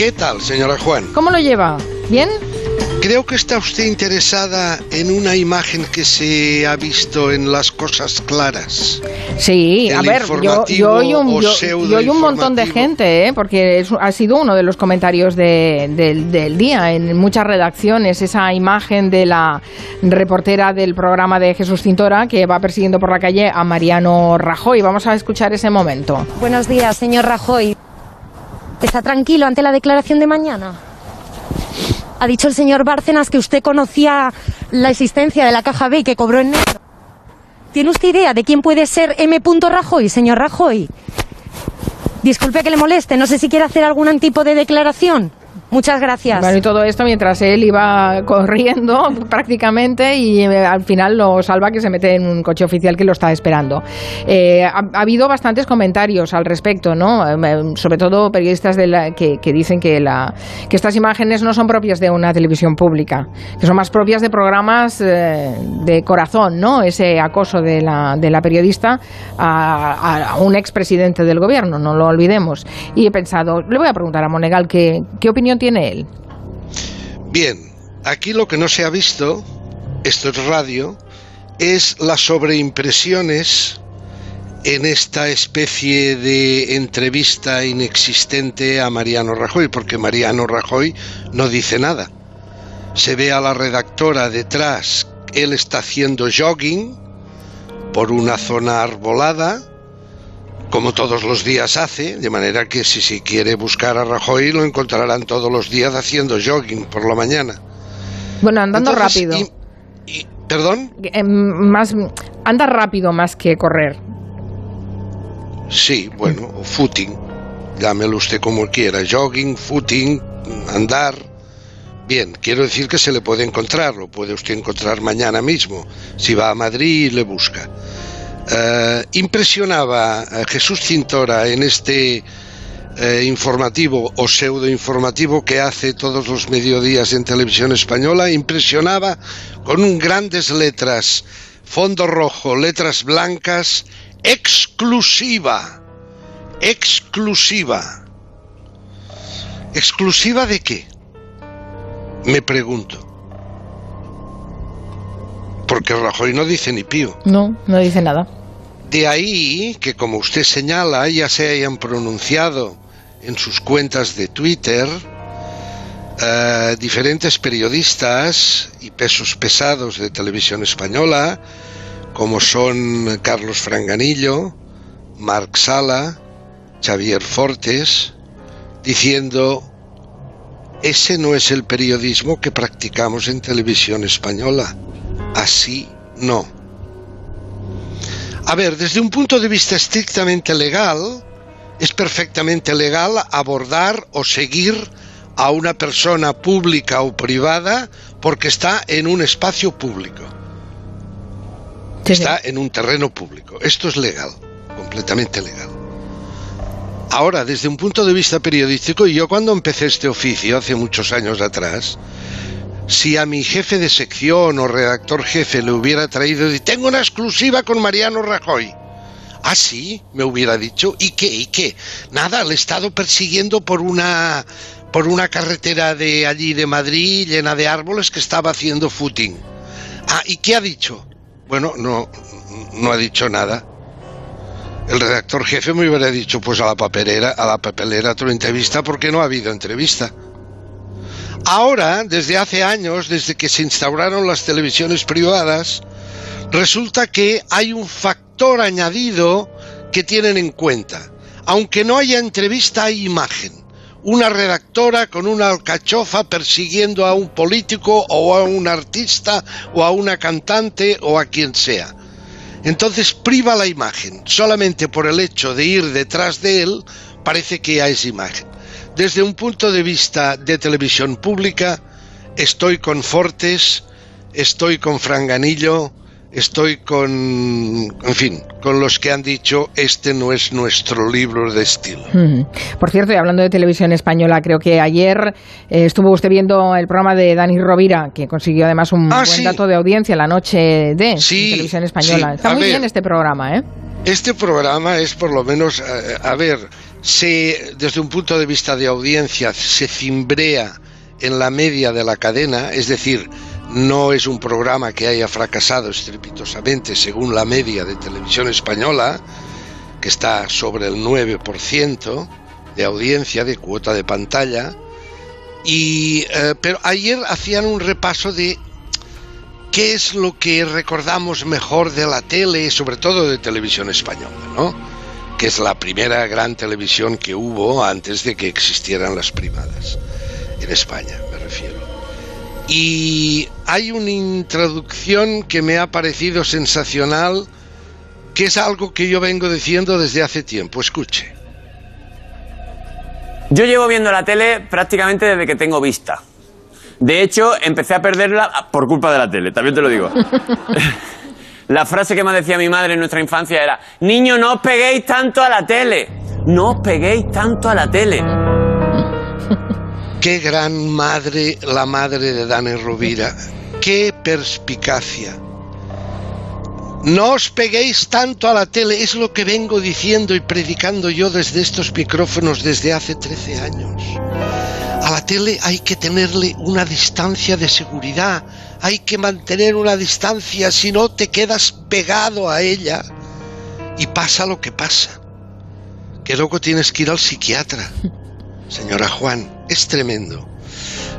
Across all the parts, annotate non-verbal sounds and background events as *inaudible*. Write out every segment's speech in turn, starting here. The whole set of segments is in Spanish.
¿Qué tal, señora Juan? ¿Cómo lo lleva? ¿Bien? Creo que está usted interesada en una imagen que se ha visto en las cosas claras. Sí, a ver, yo, yo, oí un, yo, un montón de gente, ¿eh? porque ha sido uno de los comentarios del día en muchas redacciones, esa imagen de la reportera del programa de Jesús Cintora que va persiguiendo por la calle a Mariano Rajoy. Vamos a escuchar ese momento. Buenos días, señor Rajoy. ¿Está tranquilo ante la declaración de mañana? Ha dicho el señor Bárcenas que usted conocía la existencia de la caja B que cobró en negro. ¿Tiene usted idea de quién puede ser M. Rajoy, señor Rajoy? Disculpe que le moleste, no sé si quiere hacer algún tipo de declaración. Muchas gracias. Bueno, y todo esto mientras él iba corriendo *laughs* prácticamente y eh, al final lo salva que se mete en un coche oficial que lo está esperando. Eh, ha, habido bastantes comentarios al respecto, ¿no? Eh, sobre todo periodistas de la, que, dicen que, la, que estas imágenes no son propias de una televisión pública, que son más propias de programas de corazón, ¿no? Ese acoso de la, de la periodista a, a un expresidente del gobierno, no lo olvidemos. Y he pensado, le voy a preguntar a Monegal qué, qué opinión tiene él? Bien, aquí lo que no se ha visto, esto es radio, es las sobreimpresiones en esta especie de entrevista inexistente a Mariano Rajoy, porque Mariano Rajoy no dice nada. Se ve a la redactora detrás, él está haciendo jogging por una zona arbolada, como todos los días hace, de manera que si se quiere buscar a Rajoy lo encontrarán todos los días haciendo jogging por la mañana. Bueno, andando rápido. ¿Perdón? Em, más, anda rápido más que correr. Sí, bueno, footing. Llámelo usted como quiera. Jogging, footing, andar. Bien, quiero decir que se le puede encontrar, lo puede usted encontrar mañana mismo, si va a Madrid y le busca. Eh, impresionaba a Jesús Cintora en este eh, informativo o pseudo informativo que hace todos los mediodías en televisión española, impresionaba con grandes letras, fondo rojo, letras blancas, exclusiva, exclusiva. ¿Exclusiva de qué? Me pregunto porque Rajoy no dice ni pío. No, no dice nada. De ahí que, como usted señala, ya se hayan pronunciado en sus cuentas de Twitter eh, diferentes periodistas y pesos pesados de televisión española, como son Carlos Franganillo, Marc Sala, Xavier Fortes, diciendo ese no es el periodismo que practicamos en televisión española. Así no. A ver, desde un punto de vista estrictamente legal, es perfectamente legal abordar o seguir a una persona pública o privada porque está en un espacio público. Está en un terreno público. Esto es legal, completamente legal. Ahora, desde un punto de vista periodístico, yo cuando empecé este oficio hace muchos años atrás, si a mi jefe de sección o redactor jefe le hubiera traído y tengo una exclusiva con Mariano Rajoy. Ah, sí, me hubiera dicho. ¿Y qué? ¿Y qué? Nada, le he estado persiguiendo por una por una carretera de allí de Madrid llena de árboles que estaba haciendo footing. Ah, ¿y qué ha dicho? Bueno, no no ha dicho nada. El redactor jefe me hubiera dicho, pues a la papelera, a la papelera tu entrevista porque no ha habido entrevista. Ahora, desde hace años, desde que se instauraron las televisiones privadas, resulta que hay un factor añadido que tienen en cuenta. Aunque no haya entrevista, hay imagen. Una redactora con una alcachofa persiguiendo a un político o a un artista o a una cantante o a quien sea. Entonces priva la imagen. Solamente por el hecho de ir detrás de él parece que ya es imagen. Desde un punto de vista de televisión pública, estoy con Fortes, estoy con Franganillo, estoy con, en fin, con los que han dicho este no es nuestro libro de estilo. Por cierto, y hablando de televisión española, creo que ayer eh, estuvo usted viendo el programa de Dani Rovira, que consiguió además un ah, buen dato de audiencia la noche de televisión española. Está muy bien este programa, ¿eh? Este programa es por lo menos, eh, a ver, se, desde un punto de vista de audiencia, se cimbrea en la media de la cadena, es decir, no es un programa que haya fracasado estrepitosamente según la media de televisión española, que está sobre el 9% de audiencia, de cuota de pantalla. Y, eh, pero ayer hacían un repaso de qué es lo que recordamos mejor de la tele, sobre todo de televisión española, ¿no? Que es la primera gran televisión que hubo antes de que existieran las primadas en España, me refiero. Y hay una introducción que me ha parecido sensacional, que es algo que yo vengo diciendo desde hace tiempo. Escuche. Yo llevo viendo la tele prácticamente desde que tengo vista. De hecho, empecé a perderla por culpa de la tele, también te lo digo. *laughs* la frase que me decía mi madre en nuestra infancia era, niño, no os peguéis tanto a la tele. No os peguéis tanto a la tele. Qué gran madre la madre de Dani Rovira. Qué perspicacia. No os peguéis tanto a la tele, es lo que vengo diciendo y predicando yo desde estos micrófonos desde hace 13 años. A la tele hay que tenerle una distancia de seguridad, hay que mantener una distancia, si no te quedas pegado a ella y pasa lo que pasa. Que luego tienes que ir al psiquiatra, *laughs* señora Juan, es tremendo.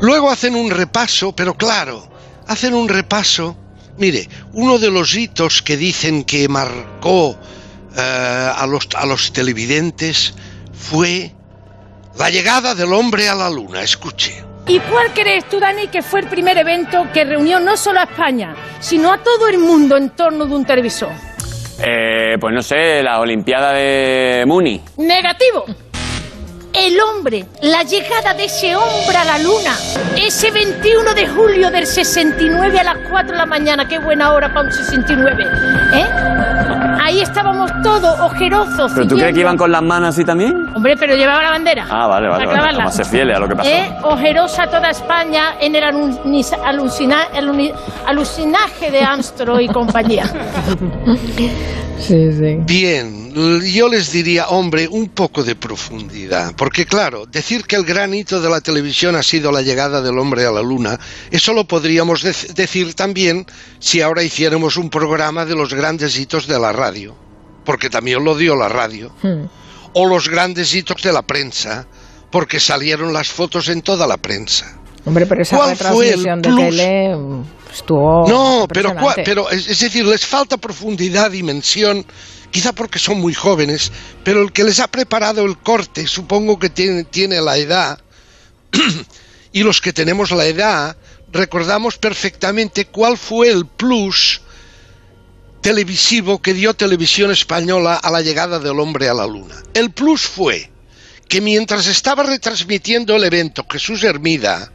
Luego hacen un repaso, pero claro, hacen un repaso Mire, uno de los hitos que dicen que marcó eh, a, los, a los televidentes fue la llegada del hombre a la luna. Escuche. ¿Y cuál crees tú, Dani, que fue el primer evento que reunió no solo a España, sino a todo el mundo en torno de un televisor? Eh, pues no sé, la Olimpiada de Muni. Negativo el hombre, la llegada de ese hombre a la luna, ese 21 de julio del 69 a las 4 de la mañana, qué buena hora para un 69, ¿eh? Ahí estábamos todos ojerosos. ¿Pero tú crees que iban con las manos así también? Hombre, pero llevaba la bandera. Ah, vale, vale. vale. Vamos a ser fieles a lo que pasó. ¿Eh? Ojerosa toda España en el alucinaje de Armstrong y compañía. *laughs* Sí, sí. Bien, yo les diría, hombre, un poco de profundidad, porque claro, decir que el gran hito de la televisión ha sido la llegada del hombre a la luna, eso lo podríamos decir también si ahora hiciéramos un programa de los grandes hitos de la radio, porque también lo dio la radio, hmm. o los grandes hitos de la prensa, porque salieron las fotos en toda la prensa. Hombre, pero esa retransmisión de tele estuvo. No, pero, pero es, decir, les falta profundidad, dimensión, quizá porque son muy jóvenes, pero el que les ha preparado el corte, supongo que tiene, tiene la edad, *clears throat* y los que tenemos la edad, recordamos perfectamente cuál fue el plus televisivo que dio Televisión Española a la llegada del hombre a la luna. El plus fue que mientras estaba retransmitiendo el evento Jesús Hermida,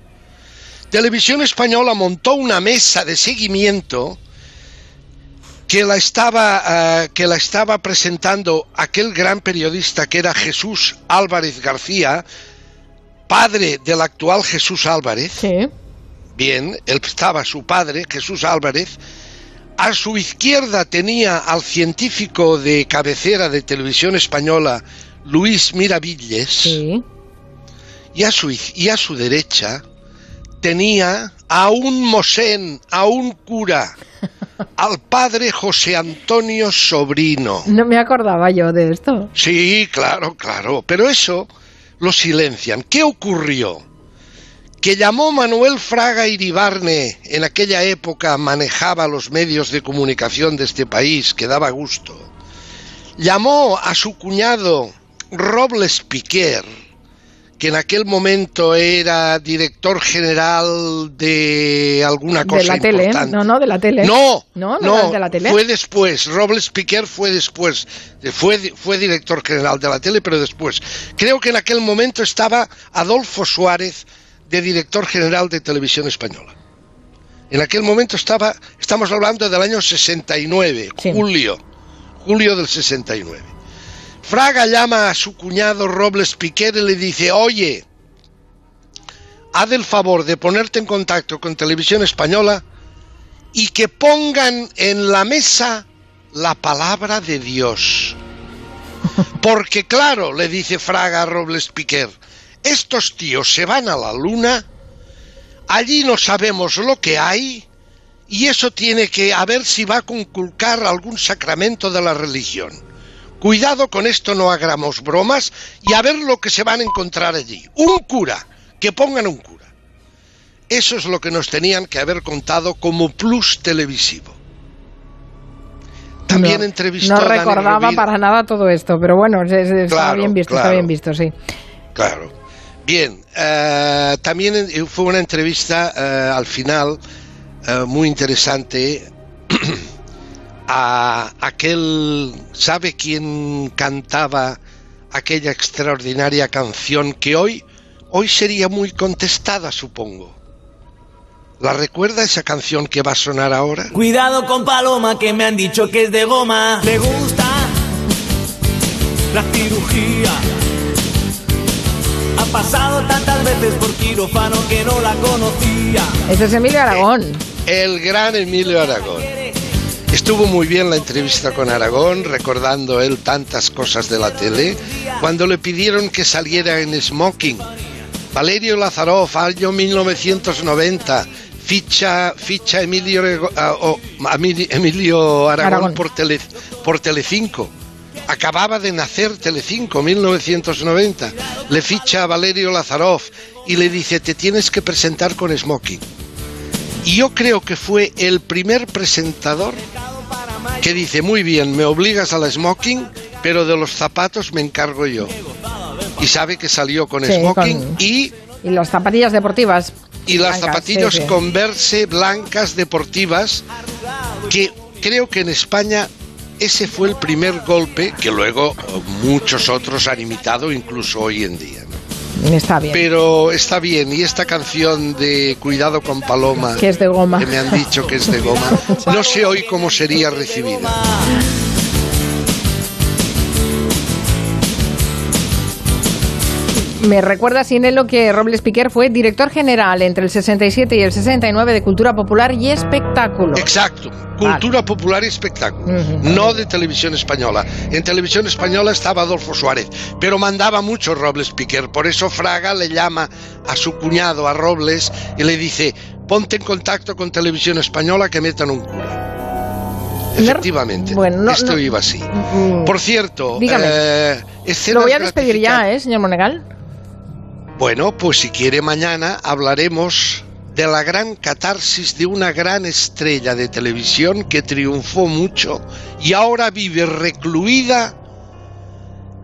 Televisión Española montó una mesa de seguimiento que la estaba, eh, que la estaba presentando aquel gran periodista que era Jesús Álvarez García, padre del actual Jesús Álvarez. Sí. Bien, él estaba su padre, Jesús Álvarez. A su izquierda tenía al científico de cabecera de televisión española, Luis Miravilles. Sí. Y, a su, y a su derecha tenía a un mosén, a un cura, *laughs* al padre José Antonio Sobrino. No me acordaba yo de esto. Sí, claro, claro, pero eso lo silencian. ¿Qué ocurrió? Que llamó Manuel Fraga Iribarne, en aquella época manejaba los medios de comunicación de este país, que daba gusto. Llamó a su cuñado Robles Piquer, que en aquel momento era director general de alguna cosa de la importante. Tele. No, no, de la tele. No, no, no, de la tele. fue después. Robles Piquer fue después. Fue, fue director general de la tele, pero después. Creo que en aquel momento estaba Adolfo Suárez de director general de Televisión Española. En aquel momento estaba, estamos hablando del año 69, julio, julio del 69. Fraga llama a su cuñado Robles Piquer y le dice, oye, haz el favor de ponerte en contacto con Televisión Española y que pongan en la mesa la palabra de Dios. *laughs* Porque claro, le dice Fraga a Robles Piquer, estos tíos se van a la luna, allí no sabemos lo que hay, y eso tiene que a ver si va a conculcar algún sacramento de la religión. Cuidado con esto, no hagamos bromas y a ver lo que se van a encontrar allí. Un cura, que pongan un cura. Eso es lo que nos tenían que haber contado como plus televisivo. También no, entrevistó No recordaba para nada todo esto, pero bueno, es- es- está Claro, bien visto, está bien visto, sí. Claro. Bien, eh, también eh, fue una entrevista eh, al final eh, muy interesante *clears throat* a aquel, ¿sabe quién cantaba aquella extraordinaria canción que hoy, hoy sería muy contestada, supongo? ¿La recuerda esa canción que va a sonar ahora? Cuidado con Paloma que me han dicho que es de goma. Le gusta la cirugía. Pasado tantas veces por quirófano que no la conocía. Ese es Emilio Aragón. El gran Emilio Aragón. Estuvo muy bien la entrevista con Aragón, recordando él tantas cosas de la tele, cuando le pidieron que saliera en smoking. Valerio Lazaroff, año 1990, ficha, ficha Emilio, ah, oh, Emili- Emilio Aragón, Aragón. Por, tele, por Telecinco. Acababa de nacer Telecinco, 1990. Le ficha a Valerio Lazaroff y le dice, te tienes que presentar con smoking. Y yo creo que fue el primer presentador que dice, muy bien, me obligas a la smoking, pero de los zapatos me encargo yo. Y sabe que salió con Sí, smoking con- y, Y las zapatillas deportivas. y las zapatillas sí, sí. Converse blancas deportivas, que creo que en España ese fue el primer golpe que luego eh, muchos otros han imitado, incluso hoy en día. ¿no? Está bien. Pero está bien, y esta canción de Cuidado con Paloma, Que es de goma. que me han dicho que es de goma, *laughs* no sé hoy cómo sería recibida. Me recuerda, Sinelo, que Robles Piquer fue director general entre el 67 y el 69 de Cultura Popular y Espectáculo. Exacto, cultura popular y espectáculo, no de televisión española. En televisión española estaba Adolfo Suárez, pero mandaba mucho Robles Piquer, por eso Fraga le llama a su cuñado, a Robles, y le dice, ponte en contacto con televisión española que metan un cura. Efectivamente, Bueno, no- esto no- iba así. Mm, Por cierto, Dígame. eh, Lo voy a despedir ya, ¿eh, señor Monegal? Bueno, pues si quiere mañana hablaremos de la gran catarsis de una gran estrella de televisión que triunfó mucho y ahora vive recluida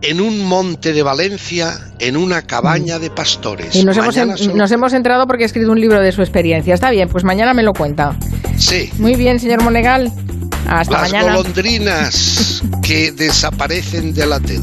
en un monte de Valencia, en una cabaña de pastores. Y nos hemos, Mañana en- solo- nos hemos enterado porque ha escrito un libro de su experiencia. Está bien, pues mañana me lo cuenta. Sí, Muy bien, señor Monegal. Hasta las mañana. golondrinas que *laughs* desaparecen de la tele.